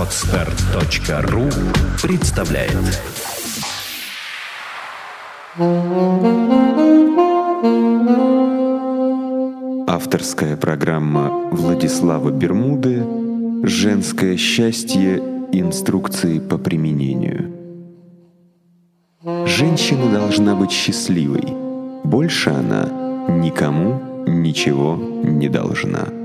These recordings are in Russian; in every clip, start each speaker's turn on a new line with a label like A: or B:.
A: Отстар.ру представляет
B: Авторская программа Владислава Бермуды «Женское счастье. Инструкции по применению». Женщина должна быть счастливой. Больше она никому ничего не должна.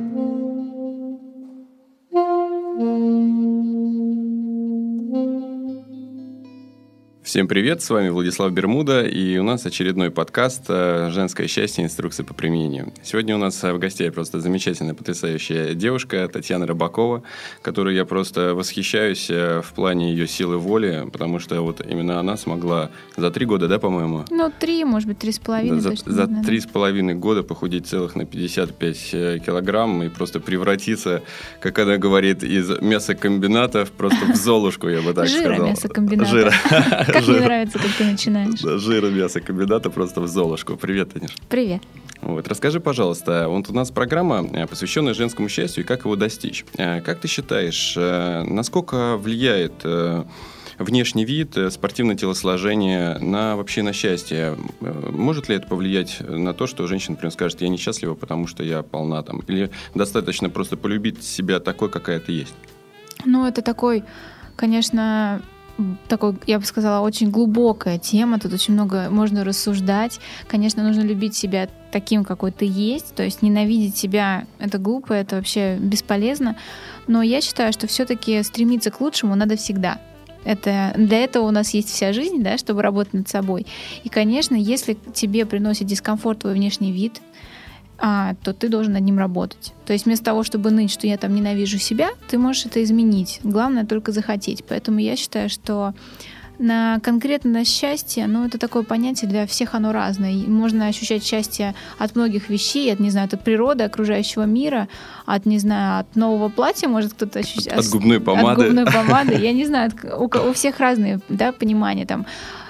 C: Всем привет, с вами Владислав Бермуда, и у нас очередной подкаст э, «Женское счастье. Инструкции по применению». Сегодня у нас в гостях просто замечательная, потрясающая девушка Татьяна Рыбакова, которой я просто восхищаюсь э, в плане ее силы воли, потому что вот именно она смогла за три года, да, по-моему?
D: Ну, три, может быть, три с половиной.
C: За, за три с половиной года похудеть целых на 55 э, килограмм и просто превратиться, как она говорит, из мясокомбинатов просто в золушку, я бы так
D: Жира
C: сказал.
D: мясокомбината.
C: Жира.
D: Мне нравится, как ты начинаешь.
C: Да, жира мясокомбината просто в золушку. Привет, Танюш.
D: Привет.
C: Вот, расскажи, пожалуйста, вот у нас программа, э, посвященная женскому счастью и как его достичь. Э, как ты считаешь, э, насколько влияет внешний вид, спортивное телосложение на вообще на счастье? Может ли это повлиять на то, что женщина, например, скажет, я несчастлива, потому что я полна там? Или достаточно просто полюбить себя такой, какая ты есть?
D: Ну, это такой, конечно, такой, я бы сказала, очень глубокая тема. Тут очень много можно рассуждать. Конечно, нужно любить себя таким, какой ты есть. То есть ненавидеть себя — это глупо, это вообще бесполезно. Но я считаю, что все-таки стремиться к лучшему надо всегда. Это, для этого у нас есть вся жизнь, да, чтобы работать над собой. И, конечно, если тебе приносит дискомфорт твой внешний вид, а, то ты должен над ним работать. То есть вместо того, чтобы ныть, что я там ненавижу себя, ты можешь это изменить. Главное только захотеть. Поэтому я считаю, что на конкретно на счастье, ну, это такое понятие для всех оно разное. Можно ощущать счастье от многих вещей, от, не знаю, от природы, окружающего мира, от, не знаю, от нового платья, может кто-то ощущать.
C: От, от губной помады.
D: От губной помады. Я не знаю, у, у всех разные, да, понимания там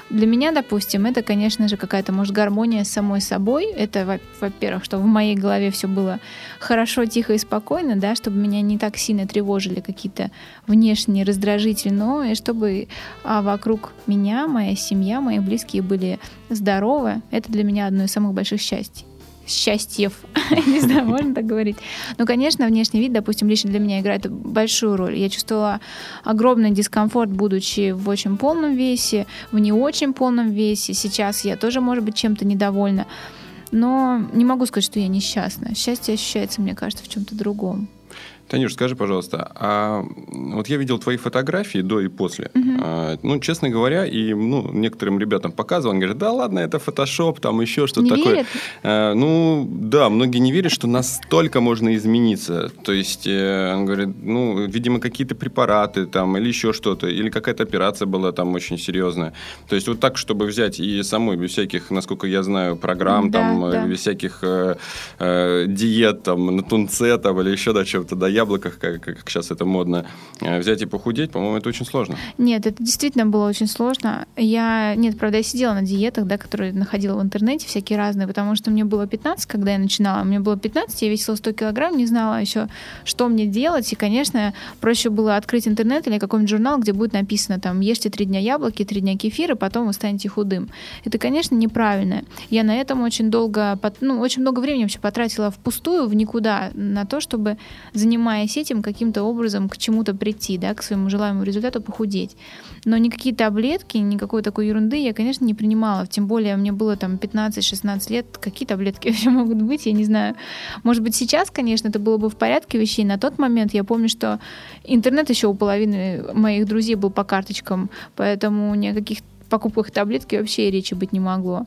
D: для меня, допустим, это, конечно же, какая-то, может, гармония с самой собой. Это, во-первых, чтобы в моей голове все было хорошо, тихо и спокойно, да, чтобы меня не так сильно тревожили какие-то внешние раздражители, но и чтобы а, вокруг меня, моя семья, мои близкие были здоровы. Это для меня одно из самых больших счастий счастьев. не знаю, можно так говорить. Ну, конечно, внешний вид, допустим, лично для меня играет большую роль. Я чувствовала огромный дискомфорт, будучи в очень полном весе, в не очень полном весе. Сейчас я тоже, может быть, чем-то недовольна. Но не могу сказать, что я несчастна. Счастье ощущается, мне кажется, в чем-то другом.
C: Танюш, скажи, пожалуйста, а вот я видел твои фотографии до и после. Угу. А, ну, честно говоря, и ну, некоторым ребятам показывал, они говорят, да ладно, это фотошоп, там еще что-то такое.
D: Верят?
C: А, ну, да, многие не верят, что настолько можно измениться. То есть, э, он говорит, ну, видимо, какие-то препараты там или еще что-то, или какая-то операция была там очень серьезная. То есть, вот так, чтобы взять и самой, без всяких, насколько я знаю, программ,
D: да,
C: там,
D: да.
C: без всяких э, э, диет, там, на тунце, там, или еще до чего-то, да, яблоках, как, как сейчас это модно, э, взять и похудеть, по-моему, это очень сложно.
D: Нет, это действительно было очень сложно. Я, нет, правда, я сидела на диетах, да, которые находила в интернете, всякие разные, потому что мне было 15, когда я начинала. Мне было 15, я весила 100 килограмм, не знала еще, что мне делать. И, конечно, проще было открыть интернет или какой-нибудь журнал, где будет написано там, ешьте три дня яблоки, три дня кефира, потом вы станете худым. Это, конечно, неправильно. Я на этом очень долго, ну, очень много времени вообще потратила впустую, в никуда, на то, чтобы заниматься занимаясь этим, каким-то образом к чему-то прийти, да, к своему желаемому результату похудеть. Но никакие таблетки, никакой такой ерунды я, конечно, не принимала. Тем более мне было там 15-16 лет. Какие таблетки вообще могут быть, я не знаю. Может быть, сейчас, конечно, это было бы в порядке вещей. На тот момент я помню, что интернет еще у половины моих друзей был по карточкам, поэтому ни о каких покупках таблетки вообще речи быть не могло.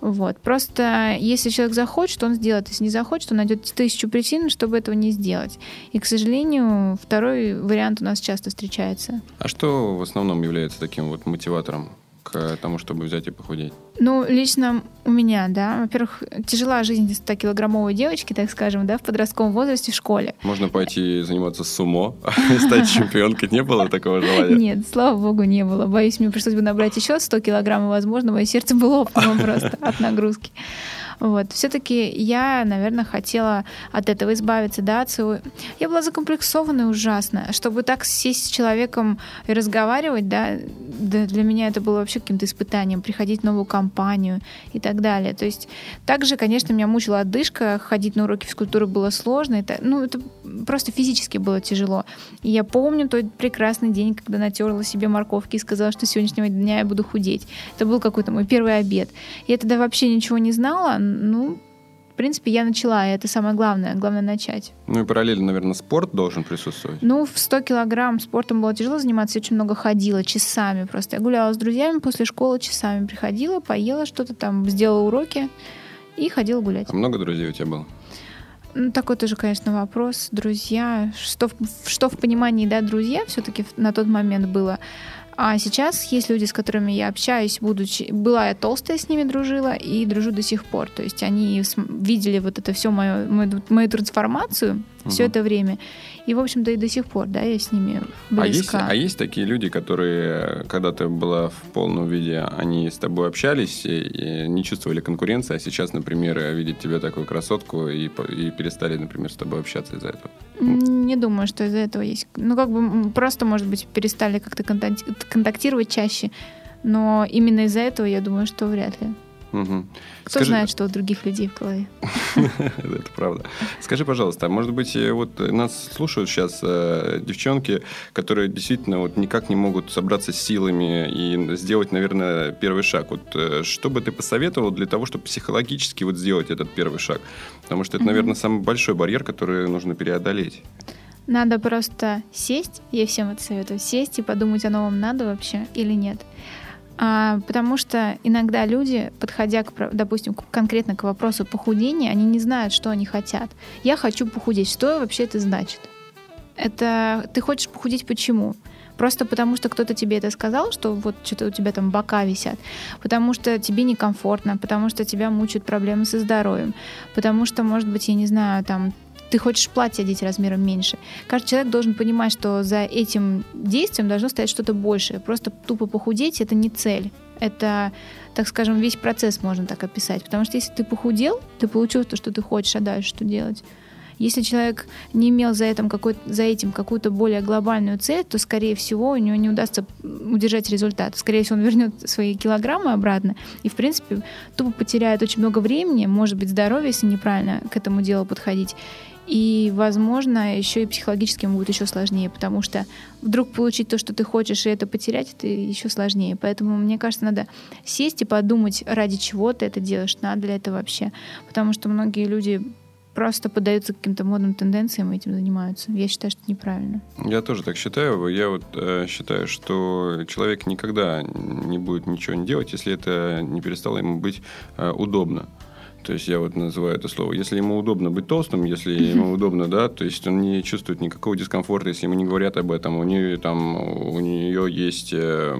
D: Вот. Просто если человек захочет, он сделает. Если не захочет, он найдет тысячу причин, чтобы этого не сделать. И, к сожалению, второй вариант у нас часто встречается.
C: А что в основном является таким вот мотиватором к тому, чтобы взять и похудеть?
D: Ну, лично у меня, да. Во-первых, тяжела жизнь 100-килограммовой девочки, так скажем, да, в подростковом возрасте в школе.
C: Можно пойти заниматься сумо стать чемпионкой. Не было такого желания?
D: Нет, слава богу, не было. Боюсь, мне пришлось бы набрать еще 100 килограмм, и, возможно, мое сердце было лопнуло просто от нагрузки. Вот. Все-таки я, наверное, хотела от этого избавиться, да, от своего... Я была закомплексована ужасно. Чтобы так сесть с человеком и разговаривать, да, да для меня это было вообще каким-то испытанием, приходить в новую компанию и так далее. То есть также, конечно, меня мучила отдышка, ходить на уроки физкультуры было сложно, это, ну, это просто физически было тяжело. И я помню тот прекрасный день, когда натерла себе морковки и сказала, что с сегодняшнего дня я буду худеть. Это был какой-то мой первый обед. Я тогда вообще ничего не знала, ну, в принципе, я начала, и это самое главное. Главное начать.
C: Ну и параллельно, наверное, спорт должен присутствовать.
D: Ну, в 100 килограмм спортом было тяжело заниматься, я очень много ходила, часами просто. Я гуляла с друзьями после школы, часами приходила, поела что-то там, сделала уроки и ходила гулять.
C: А много друзей у тебя было?
D: Ну, такой тоже, конечно, вопрос. Друзья, что в, что в понимании, да, друзья все-таки на тот момент было. А сейчас есть люди, с которыми я общаюсь, будучи... Была я толстая, с ними дружила, и дружу до сих пор. То есть они видели вот это все мою, мою, мою трансформацию угу. все это время. И, в общем-то, и до сих пор, да, я с ними близка.
C: А есть, а есть такие люди, которые, когда ты была в полном виде, они с тобой общались и, не чувствовали конкуренции, а сейчас, например, видят тебя такую красотку и, и перестали, например, с тобой общаться из-за этого?
D: Не думаю, что из-за этого есть. Ну, как бы просто, может быть, перестали как-то контактировать чаще. Но именно из-за этого я думаю, что вряд ли.
C: Угу.
D: Кто Скажи... знает, что у других людей в голове.
C: Это правда. Скажи, пожалуйста, а может быть, э, вот нас слушают сейчас э, девчонки, которые действительно вот никак не могут собраться с силами и сделать, наверное, первый шаг. Вот э, что бы ты посоветовал для того, чтобы психологически вот сделать этот первый шаг? Потому что это, наверное, самый большой барьер, который нужно преодолеть.
D: Надо просто сесть, я всем это советую, сесть и подумать, о новом надо вообще или нет. А, потому что иногда люди, подходя, к, допустим, конкретно к вопросу похудения, они не знают, что они хотят. Я хочу похудеть. Что вообще это значит? Это ты хочешь похудеть почему? Просто потому, что кто-то тебе это сказал, что вот что-то у тебя там бока висят, потому что тебе некомфортно, потому что тебя мучают проблемы со здоровьем, потому что, может быть, я не знаю, там ты хочешь платье одеть размером меньше. Каждый человек должен понимать, что за этим действием должно стоять что-то большее. Просто тупо похудеть — это не цель. Это, так скажем, весь процесс можно так описать. Потому что если ты похудел, ты получил то, что ты хочешь, а дальше что делать? Если человек не имел за этим, какой за этим какую-то более глобальную цель, то, скорее всего, у него не удастся удержать результат. Скорее всего, он вернет свои килограммы обратно и, в принципе, тупо потеряет очень много времени, может быть, здоровья, если неправильно к этому делу подходить. И, возможно, еще и психологически будет еще сложнее, потому что вдруг получить то, что ты хочешь, и это потерять, это еще сложнее. Поэтому, мне кажется, надо сесть и подумать, ради чего ты это делаешь, надо ли это вообще. Потому что многие люди просто поддаются каким-то модным тенденциям и этим занимаются. Я считаю, что это неправильно.
C: Я тоже так считаю. Я вот э, считаю, что человек никогда не будет ничего не делать, если это не перестало ему быть э, удобно. То есть я вот называю это слово. Если ему удобно быть толстым, если ему удобно, да, то есть он не чувствует никакого дискомфорта, если ему не говорят об этом. У нее там у нее есть э,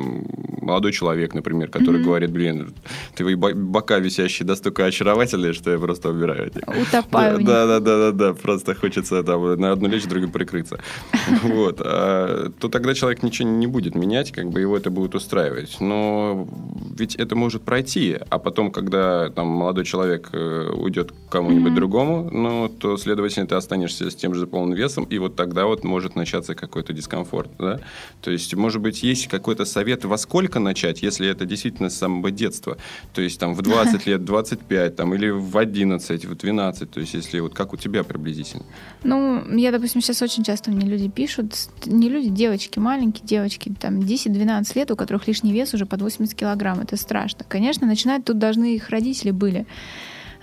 C: молодой человек, например, который mm-hmm. говорит, блин, ты бока висящие настолько очаровательные, что я просто убираю.
D: Утопаю.
C: Да, да, да, да, да, просто хочется там на одну лечь, другим прикрыться. Вот. А, то тогда человек ничего не будет менять, как бы его это будет устраивать. Но ведь это может пройти, а потом, когда там молодой человек уйдет к кому-нибудь mm-hmm. другому, ну, то, следовательно, ты останешься с тем же полным весом, и вот тогда вот может начаться какой-то дискомфорт, да? То есть, может быть, есть какой-то совет, во сколько начать, если это действительно с самого детства, то есть, там, в 20 лет, 25, там, или в 11, в 12, то есть, если вот как у тебя приблизительно?
D: Ну, я, допустим, сейчас очень часто мне люди пишут, не люди, девочки, маленькие девочки, там, 10-12 лет, у которых лишний вес уже под 80 килограмм, это страшно. Конечно, начинать тут должны их родители были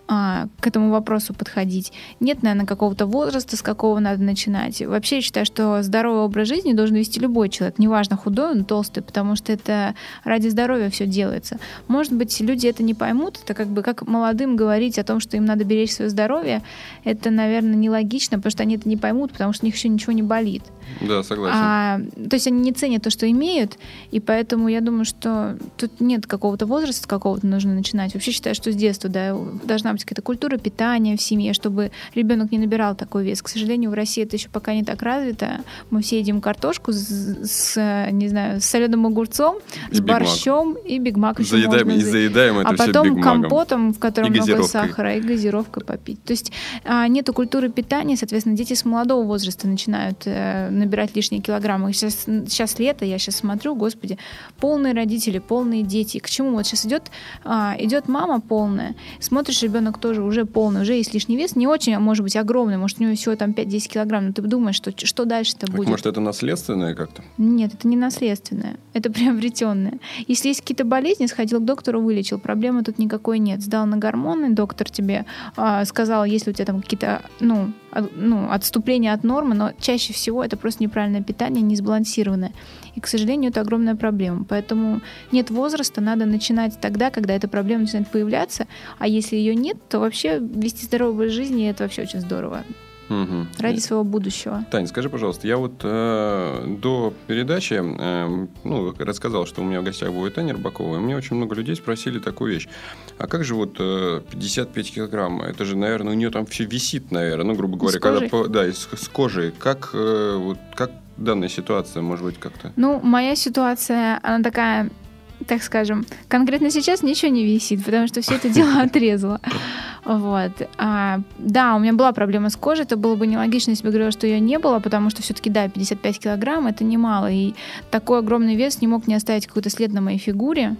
D: а, к этому вопросу подходить. Нет, наверное, какого-то возраста, с какого надо начинать. Вообще я считаю, что здоровый образ жизни должен вести любой человек, неважно, худой он, толстый, потому что это ради здоровья все делается. Может быть, люди это не поймут, это как бы как молодым говорить о том, что им надо беречь свое здоровье, это, наверное, нелогично, потому что они это не поймут, потому что у них еще ничего не болит.
C: Да, согласен.
D: А, то есть они не ценят то, что имеют, и поэтому я думаю, что тут нет какого-то возраста, какого-то нужно начинать. Вообще считаю, что с детства да, должна Это культура питания в семье, чтобы ребенок не набирал такой вес. К сожалению, в России это еще пока не так развито. Мы все едим картошку с, с не знаю, с соленым огурцом,
C: И
D: с
C: Биг
D: борщом и бигмак еще
C: Заедаем,
D: можно
C: и
D: за-
C: заедаем это
D: а потом
C: Биг
D: компотом, в котором
C: И
D: много сахара, и газировкой попить. То есть а, нету культуры питания, соответственно, дети с молодого возраста начинают э, набирать лишние килограммы. Сейчас, сейчас лето, я сейчас смотрю, господи, полные родители, полные дети. К чему? Вот сейчас идет, а, идет мама полная, смотришь, ребенок тоже уже полный, уже есть лишний вес, не очень, а может быть, огромный, может, у него всего там 5-10 килограмм, но ты думаешь, что, что дальше-то будет?
C: может, это наследственное как-то?
D: Нет, это не наследственное, это приобретенное. Если есть какие-то болезни, сходил к доктору, вылечил, проблемы тут никакой нет. Сдал на гормоны, доктор тебе а, сказал, если у тебя там какие-то ну, от- ну, отступления от нормы, но чаще всего это просто неправильное питание, не сбалансированное. И, к сожалению, это огромная проблема. Поэтому нет возраста, надо начинать тогда, когда эта проблема начинает появляться. А если ее нет, то вообще вести здоровый образ жизни это вообще очень здорово.
C: Мгм.
D: Ради своего будущего.
C: Таня, скажи, пожалуйста, я вот э, до передачи э, ну, рассказал, что у меня в гостях будет Таня Рыбакова, и мне очень много людей спросили такую вещь. А как же вот э, 55 килограмм? Это же, наверное, у нее там все висит, наверное, ну, грубо говоря, когда
D: кожей?
C: по- да, из- с кожей. Как, э, вот, как данная ситуация, может быть, как-то?
D: Ну, моя ситуация, она такая, так скажем, конкретно сейчас ничего не висит, потому что все это дело отрезала. Вот. А, да, у меня была проблема с кожей, это было бы нелогично, если бы говорила, что ее не было, потому что все-таки, да, 55 килограмм это немало, и такой огромный вес не мог не оставить какой-то след на моей фигуре.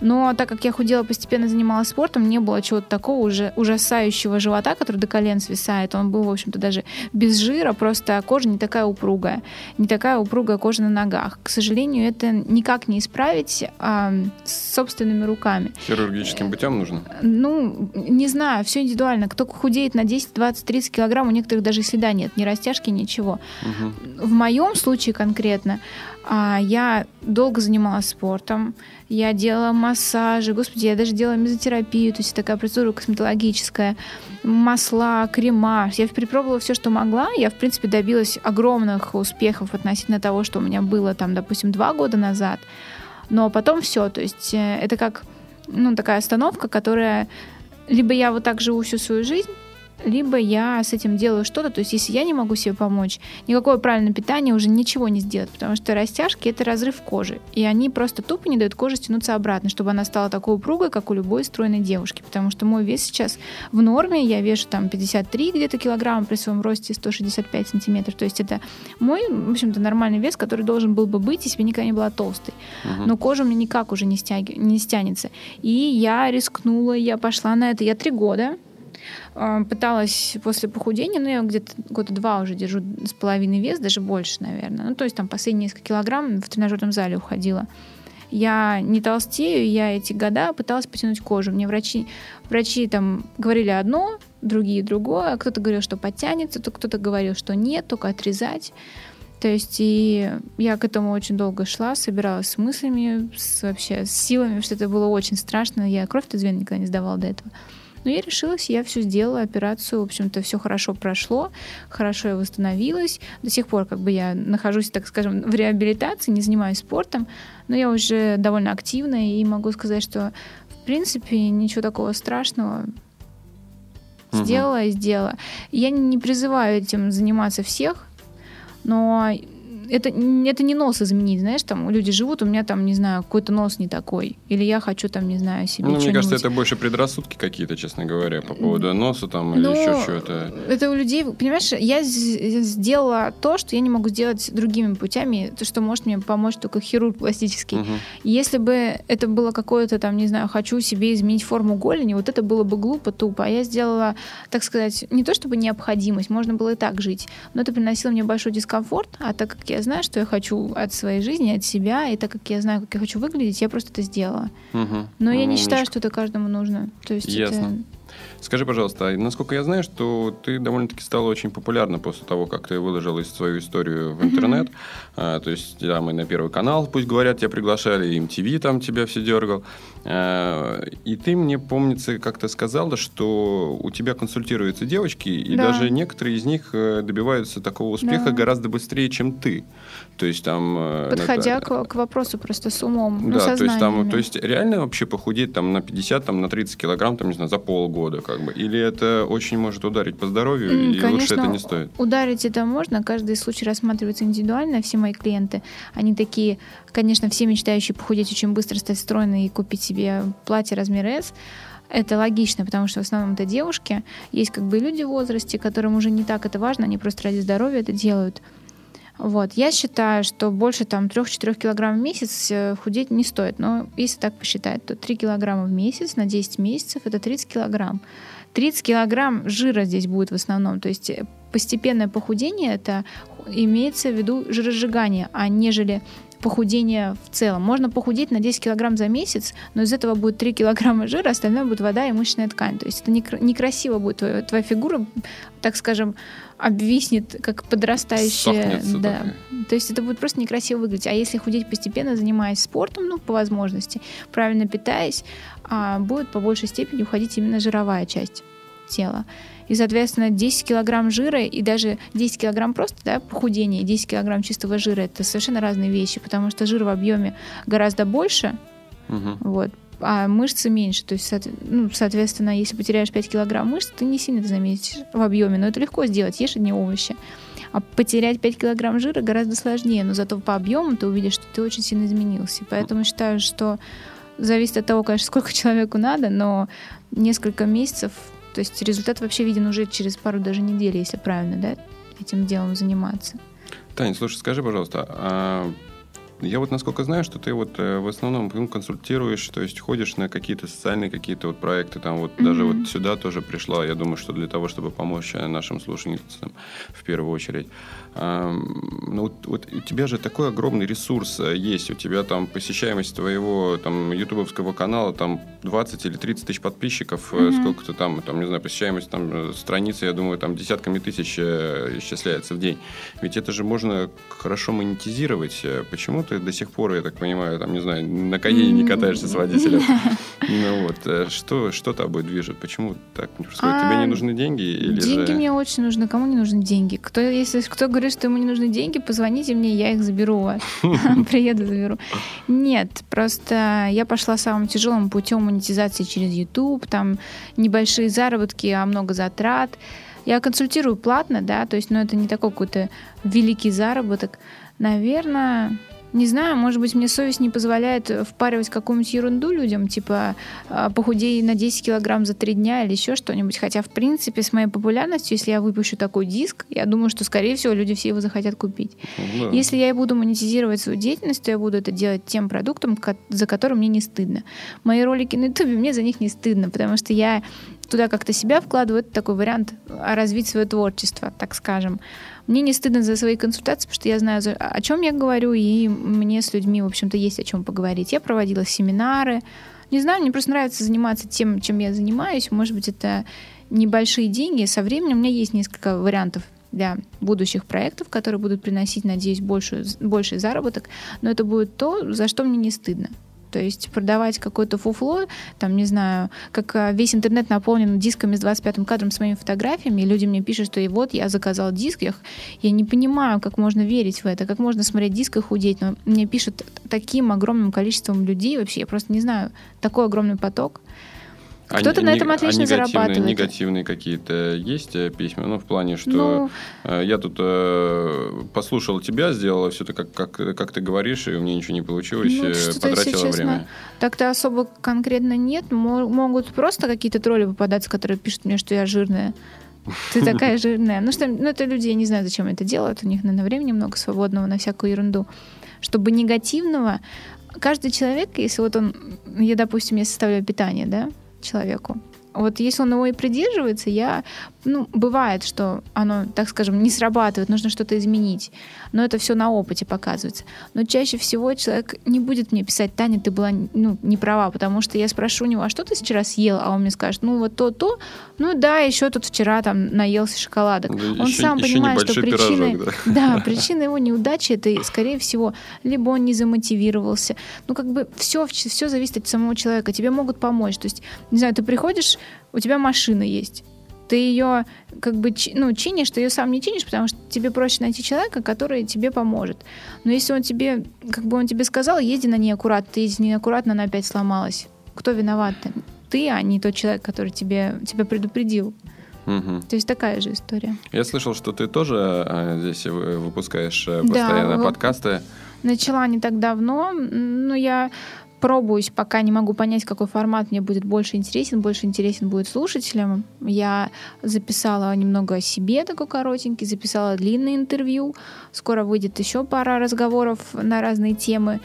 D: Но так как я худела, постепенно занималась спортом, не было чего-то такого уже ужасающего живота, который до колен свисает. Он был, в общем-то, даже без жира, просто кожа не такая упругая, не такая упругая кожа на ногах. К сожалению, это никак не исправить а, собственными руками.
C: Хирургическим путем нужно?
D: Ну, не знаю, все индивидуально. Кто худеет на 10, 20, 30 килограмм, у некоторых даже следа нет, ни растяжки, ничего.
C: Мгм.
D: В моем случае конкретно а, я долго занималась спортом, я делала массажи, господи, я даже делала мезотерапию, то есть такая процедура косметологическая, масла, крема. Я перепробовала все, что могла. Я, в принципе, добилась огромных успехов относительно того, что у меня было там, допустим, два года назад. Но потом все, то есть э, это как ну, такая остановка, которая либо я вот так живу всю свою жизнь, либо я с этим делаю что-то. То есть, если я не могу себе помочь, никакое правильное питание уже ничего не сделать, потому что растяжки это разрыв кожи. И они просто тупо не дают коже стянуться обратно, чтобы она стала такой упругой, как у любой стройной девушки. Потому что мой вес сейчас в норме, я вешу там 53 где-то килограмм при своем росте 165 сантиметров. То есть это мой, в общем-то, нормальный вес, который должен был бы быть, если бы никогда не была толстой.
C: Мгм.
D: Но кожа у меня никак уже не, стяги, не стянется. И я рискнула, я пошла на это. Я три года пыталась после похудения, ну, я где-то года два уже держу с половиной вес, даже больше, наверное. Ну, то есть там последние несколько килограмм в тренажерном зале уходила. Я не толстею, я эти года пыталась потянуть кожу. Мне врачи, врачи там говорили одно, другие другое. Кто-то говорил, что подтянется, то кто-то говорил, что нет, только отрезать. То есть и я к этому очень долго шла, собиралась с мыслями, с, вообще с силами, что это было очень страшно. Я кровь из вены никогда не сдавала до этого. Но я решилась, я все сделала, операцию, в общем-то, все хорошо прошло, хорошо я восстановилась. До сих пор как бы я нахожусь, так скажем, в реабилитации, не занимаюсь спортом, но я уже довольно активна и могу сказать, что в принципе ничего такого страшного сделала и сделала. Я не призываю этим заниматься всех, но это, это не нос изменить, знаешь, там люди живут, у меня там, не знаю, какой-то нос не такой. Или я хочу там, не знаю, себе
C: Ну, мне кажется, это больше предрассудки какие-то, честно говоря, по поводу носа там или
D: Ну,
C: еще чего-то.
D: Это у людей, понимаешь, я сделала то, что я не могу сделать другими путями, то, что может мне помочь только хирург пластический.
C: Мгм.
D: Если бы это было какое-то там, не знаю, хочу себе изменить форму голени, вот это было бы глупо, тупо. А я сделала, так сказать, не то чтобы необходимость, можно было и так жить, но это приносило мне большой дискомфорт, а так как я знаю, что я хочу от своей жизни, от себя, и так как я знаю, как я хочу выглядеть, я просто это сделала.
C: Мгм.
D: Но я
C: Ну,
D: не считаю,
C: умничка.
D: что это каждому нужно. То есть
C: Ясно.
D: это...
C: Скажи, пожалуйста, а насколько я знаю, что ты довольно-таки стала очень популярна после того, как ты выложила свою историю в интернет. А, то есть, да, мы на Первый канал, пусть говорят, тебя приглашали, и MTV там тебя все дергал. А, и ты мне, помнится, как-то сказала, что у тебя консультируются девочки, и
D: Да.
C: даже некоторые из них э, добиваются такого успеха
D: Да.
C: гораздо быстрее, чем ты. То есть там... э,
D: Подходя
C: это-
D: к, к вопросу просто с умом, ну,
C: да, то есть, там, то есть реально вообще похудеть там, на 50, там, на 30 килограмм, там, не знаю, за полгода, полгода, как бы? Или это очень может ударить по здоровью,
D: М,
C: и лучше это не стоит?
D: Ударить это можно, каждый случай рассматривается индивидуально. Все мои клиенты, они такие, конечно, все мечтающие похудеть очень быстро, стать стройной и купить себе платье размера S. Это логично, потому что в основном это девушки. Есть как бы люди в возрасте, которым уже не так это важно, они просто ради здоровья это делают. Вот. Я считаю, что больше там 3-4 килограмм в месяц э, худеть не стоит. Но если так посчитать, то 3 килограмма в месяц на 10 месяцев это 30 килограмм. 30 килограмм жира здесь будет в основном. То есть э, постепенное похудение это имеется в виду жиросжигание, а нежели похудение в целом. Можно похудеть на 10 килограмм за месяц, но из этого будет 3 килограмма жира, остальное будет вода и мышечная ткань. То есть это некр- некрасиво будет, твоя, твоя фигура, так скажем, обвиснет, как подрастающая.
C: Сохнется
D: да. То есть это будет просто некрасиво выглядеть. А если худеть постепенно, занимаясь спортом, ну, по возможности, правильно питаясь, а, будет по большей степени уходить именно жировая часть тела. И, соответственно, 10 килограмм жира и даже 10 килограмм просто да, похудения и 10 килограмм чистого жира это совершенно разные вещи, потому что жир в объеме гораздо больше,
C: Мгм.
D: вот, а мышцы меньше. То есть, ну, соответственно, если потеряешь 5 килограмм мышц, ты не сильно это заметишь в объеме, но это легко сделать, ешь одни овощи. А потерять 5 килограмм жира гораздо сложнее, но зато по объему ты увидишь, что ты очень сильно изменился. Поэтому считаю, что зависит от того, конечно, сколько человеку надо, но несколько месяцев, то есть результат вообще виден уже через пару даже недель, если правильно, да, этим делом заниматься.
C: Таня, слушай, скажи, пожалуйста, а я вот насколько знаю, что ты вот э, в основном ну, консультируешь, то есть ходишь на какие-то социальные какие-то вот проекты, там вот даже
D: Мгм.
C: вот сюда тоже пришла, я думаю, что для того, чтобы помочь э, нашим слушательницам в первую очередь. Ам, Ну вот, вот у тебя же такой огромный ресурс э, есть, у тебя там посещаемость твоего там ютубовского канала там 20 или 30 тысяч подписчиков,
D: Мгм.
C: сколько-то там, там, не знаю, посещаемость там страницы, я думаю, там десятками тысяч исчисляется в день. Ведь это же можно хорошо монетизировать. Почему ты до сих пор, я так понимаю, там, не знаю, на Каене не катаешься с водителем? Ну вот, э, что, что тобой движет? Почему так происходит? Тебе не
D: А,
C: нужны деньги? Или
D: деньги
C: же...
D: мне очень нужны. Кому не нужны деньги? Кто, если кто говорит, что ему не нужны деньги, позвоните мне, я их заберу у вас. Приеду, заберу. Нет, просто я пошла самым тяжелым путем монетизации через YouTube, там небольшие заработки, а много затрат. Я консультирую платно, да, то есть, ну, это не такой какой-то великий заработок. Наверное, не знаю, может быть, мне совесть не позволяет впаривать какую-нибудь ерунду людям, типа а, похудей на 10 килограмм за 3 дня или еще что-нибудь. Хотя, в принципе, с моей популярностью, если я выпущу такой диск, я думаю, что, скорее всего, люди все его захотят купить.
C: Ну, да.
D: Если я и буду монетизировать свою деятельность, то я буду это делать тем продуктом, за который мне не стыдно. Мои ролики на YouTube, мне за них не стыдно, потому что я туда как-то себя вкладываю. Это такой вариант а, развить свое творчество, так скажем. Мне не стыдно за свои консультации, потому что я знаю, о чем я говорю, и мне с людьми, в общем-то, есть о чем поговорить. Я проводила семинары. Не знаю, мне просто нравится заниматься тем, чем я занимаюсь. Может быть, это небольшие деньги. Со временем у меня есть несколько вариантов для будущих проектов, которые будут приносить, надеюсь, большую, больший заработок. Но это будет то, за что мне не стыдно. То есть продавать какое-то фуфло, там, не знаю, как а, весь интернет наполнен дисками с 25-м кадром с моими фотографиями, и люди мне пишут, что и вот я заказал диск, я, я не понимаю, как можно верить в это, как можно смотреть диск и худеть, но мне пишут таким огромным количеством людей, вообще я просто не знаю, такой огромный поток.
C: А
D: Кто-то
C: не-
D: на этом
C: а
D: отлично
C: негативные-
D: зарабатывает.
C: Негативные какие-то есть э, письма? Ну, в плане, что
D: Ну,
C: э, я тут э, послушал тебя, сделала все это, как, как, как ты говоришь, и у меня ничего не получилось,
D: Ну,
C: э, потратила
D: честно,
C: время.
D: Так-то особо конкретно нет. Мо- Могут просто какие-то тролли попадаться, которые пишут мне, что я жирная. Ты такая жирная. Ну, что, ну, это люди, я не знаю, зачем это делают. У них, наверное, времени много свободного на всякую ерунду. Чтобы негативного... Каждый человек, если вот он... Я, допустим, я составляю питание, да, человеку. Вот если он его и придерживается, я... Ну, бывает, что оно, так скажем, не срабатывает, нужно что-то изменить. Но это все на опыте показывается. Но чаще всего человек не будет мне писать, Таня, ты была ну, не права, потому что я спрошу у него, а что ты вчера съел? А он мне скажет, ну вот то-то, ну да, еще тут вчера там наелся шоколадок.
C: Да,
D: он
C: еще-
D: сам
C: еще
D: понимает, что причиной,
C: пирожок,
D: да, причина его неудачи это, скорее всего, либо он не замотивировался. Ну, как бы все, все зависит от самого человека. Тебе могут помочь. То есть, не знаю, ты приходишь, у тебя машина есть. Ты ее как бы ну, чинишь, ты ее сам не чинишь, потому что тебе проще найти человека, который тебе поможет. Но если он тебе, как бы он тебе сказал, езди на ней аккуратно, ты ездишь неаккуратно, она опять сломалась. Кто виноват? ты, а не тот человек, который тебе, тебя предупредил.
C: Мгм.
D: То есть такая же история.
C: Я слышал, что ты тоже э, здесь вы- выпускаешь э,
D: Да,
C: постоянно
D: вы-
C: подкасты.
D: Начала не так давно, но я пробуюсь, пока не могу понять, какой формат мне будет больше интересен, больше интересен будет слушателям. Я записала немного о себе, такой коротенький, записала длинное интервью. Скоро выйдет еще пара разговоров на разные темы.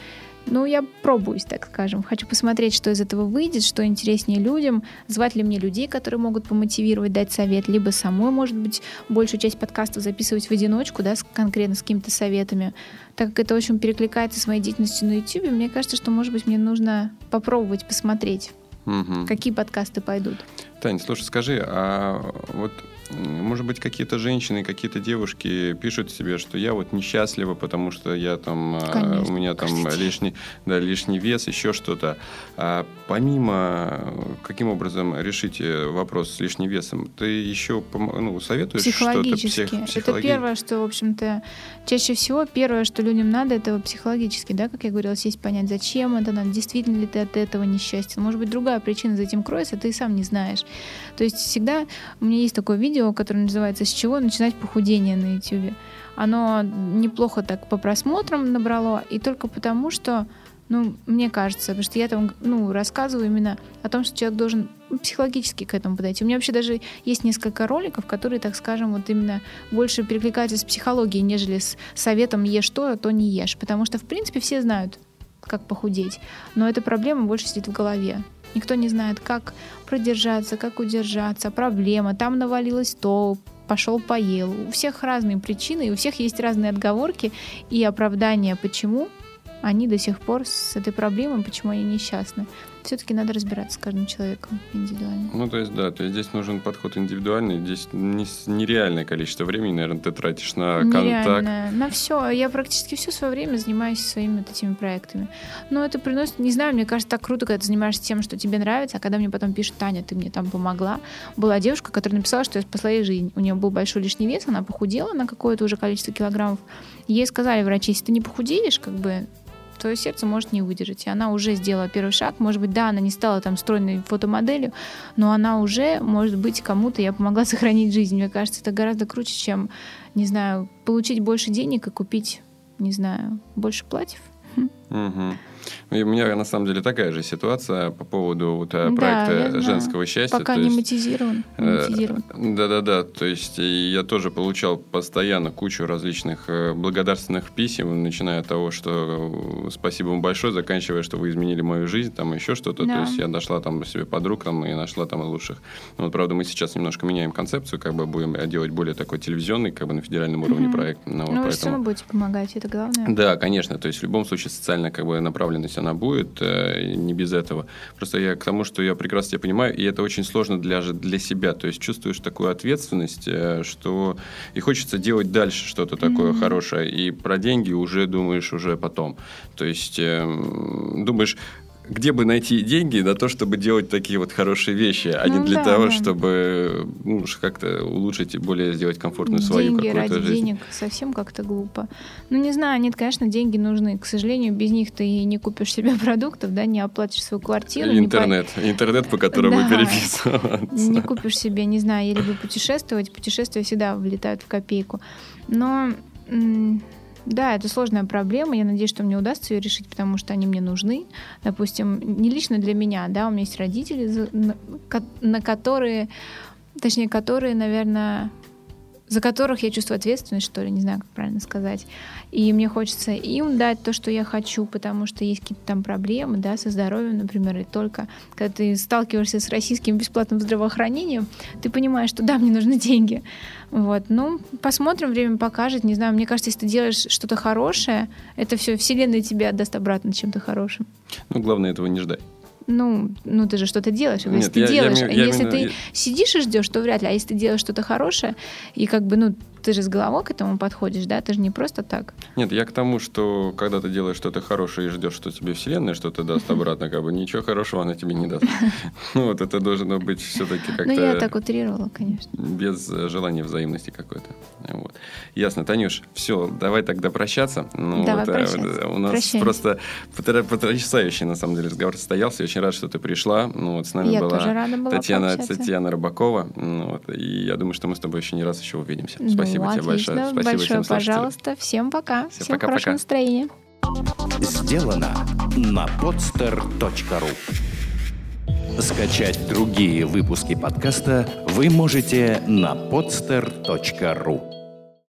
D: Ну, я пробуюсь, так скажем. Хочу посмотреть, что из этого выйдет, что интереснее людям, звать ли мне людей, которые могут помотивировать, дать совет, либо самой, может быть, большую часть подкастов записывать в одиночку, да, с, конкретно с какими-то советами. Так как это очень перекликается с моей деятельностью на YouTube, мне кажется, что, может быть, мне нужно попробовать посмотреть,
C: Мгм.
D: какие подкасты пойдут.
C: Тань, слушай, скажи, а вот может быть какие-то женщины, какие-то девушки пишут себе, что я вот несчастлива, потому что я там, а,
D: Конечно,
C: у меня там лишний, да, лишний вес, еще что-то. А помимо, каким образом решить э, вопрос с лишним весом, ты еще ну, советуешь что-то?
D: Психологически.
C: псих-
D: Это
C: психологи-
D: первое, что, в общем-то, чаще всего первое, что людям надо, это психологически, да, как я говорила, сесть понять, зачем это надо, действительно ли ты от этого несчастен. Может быть, другая причина за этим кроется, ты и сам не знаешь. То есть всегда у меня есть такое видео, которое называется «С чего начинать похудение на YouTube». Оно неплохо так по просмотрам набрало, и только потому, что ну, мне кажется, потому что я там, ну, рассказываю именно о том, что человек должен психологически к этому подойти. У меня вообще даже есть несколько роликов, которые, так скажем, вот именно больше перекликаются с психологией, нежели с советом «ешь то, а то не ешь». Потому что, в принципе, все знают, как похудеть. Но эта проблема больше сидит в голове. Никто не знает, как продержаться, как удержаться, проблема, там навалилось то, пошел поел. У всех разные причины, и у всех есть разные отговорки и оправдания, почему они до сих пор с этой проблемой, почему они несчастны. Все-таки надо разбираться с каждым человеком индивидуально.
C: Ну, то есть, да, то есть здесь нужен подход индивидуальный, здесь не нереальное количество времени, наверное, ты тратишь на контакт.
D: Нереально. На все. Я практически все свое время занимаюсь своими вот этими проектами. Но это приносит, не знаю, мне кажется, так круто, когда ты занимаешься тем, что тебе нравится, а когда мне потом пишут, Таня, ты мне там помогла. Была девушка, которая написала, что я спасла ей жизнь. У нее был большой лишний вес, она похудела на какое-то уже количество килограммов. Ей сказали врачи, если ты не похудеешь, как бы твое сердце может не выдержать. И она уже сделала первый шаг. Может быть, да, она не стала там стройной фотомоделью, но она уже, может быть, кому-то я помогла сохранить жизнь. Мне кажется, это гораздо круче, чем, не знаю, получить больше денег и купить, не знаю, больше платьев.
C: Мгм. И у меня на самом деле такая же ситуация по поводу вот, э,
D: Да,
C: проекта женского счастья.
D: Пока не
C: есть,
D: не
C: э,
D: мотивизирован.
C: Да-да-да, то есть я тоже получал постоянно кучу различных э, благодарственных писем, начиная от того, что спасибо вам большое, заканчивая, что вы изменили мою жизнь, там еще что-то.
D: Да.
C: То есть я нашла там себе подруг там, и нашла там лучших. Ну, вот, правда, мы сейчас немножко меняем концепцию, как бы будем делать более такой телевизионный, как бы на федеральном уровне
D: Мгм.
C: проект. Ну,
D: Ну, вы все
C: поэтому-
D: равно будете помогать, это главное.
C: да, конечно. То есть в любом случае социальная как бы, направленность она будет, э, не без этого. Просто я к тому, что я прекрасно тебя понимаю, и это очень сложно для, для себя. То есть чувствуешь такую ответственность, э, что и хочется делать дальше что-то такое
D: Мгм.
C: хорошее. И про деньги уже думаешь уже потом. То есть э, думаешь, где бы найти деньги на то, чтобы делать такие вот хорошие вещи, а не
D: Ну
C: для
D: да,
C: того,
D: да.
C: чтобы ну, как-то улучшить и более сделать комфортную свою
D: деньги
C: какую-то
D: ради
C: жизнь.
D: денег совсем как-то глупо. Ну, не знаю, нет, конечно, деньги нужны. К сожалению, без них ты и не купишь себе продуктов, да, не оплатишь свою квартиру. не по-
C: Интернет. Интернет, по которому
D: Да.
C: переписываться.
D: не купишь себе, не знаю, я люблю путешествовать, путешествия всегда влетают в копейку. Но да, это сложная проблема. Я надеюсь, что мне удастся ее решить, потому что они мне нужны. Допустим, не лично для меня, да, у меня есть родители, на которые, точнее, которые, наверное, за которых я чувствую ответственность, что ли, не знаю, как правильно сказать. И мне хочется им дать то, что я хочу, потому что есть какие-то там проблемы, да, со здоровьем, например, и только когда ты сталкиваешься с российским бесплатным здравоохранением, ты понимаешь, что да, мне нужны деньги. Вот, ну, посмотрим, время покажет, не знаю, мне кажется, если ты делаешь что-то хорошее, это все, вселенная тебе отдаст обратно чем-то хорошим.
C: Ну, главное этого не ждать.
D: Ну, ну ты же что-то делаешь. Если
C: Нет,
D: ты
C: я- я
D: делаешь,
C: имею-
D: а
C: я
D: если
C: именно-
D: ты сидишь и ждешь, то вряд ли. А если ты делаешь что-то хорошее, и как бы, ну, ты же с головой к этому подходишь, да, ты же не просто так.
C: Нет, я к тому, что когда ты делаешь что-то хорошее и ждешь, что тебе Вселенная что-то даст обратно, как бы ничего хорошего она тебе не даст. Ну вот это должно быть все-таки как-то... Ну
D: я так утрировала, конечно.
C: Без желания взаимности какой-то. Вот. Ясно. Танюш, все, давай тогда прощаться.
D: Ну, давай вот,
C: прощаться. У нас Прощаем. просто потрясающий, на самом деле, разговор состоялся. Я очень рад, что ты пришла. Ну, вот с нами
D: я
C: была,
D: была
C: Татьяна, Татьяна Рыбакова. Ну, вот, и я думаю, что мы с тобой еще не раз еще увидимся.
D: Ну,
C: Спасибо
D: отлично.
C: тебе большое.
D: Спасибо большое, всем пожалуйста. Всем пока.
C: Всем,
D: всем
C: пока,
D: хорошего
C: пока.
D: настроения.
A: Сделано на podster.ru Скачать другие выпуски подкаста вы можете на podster.ru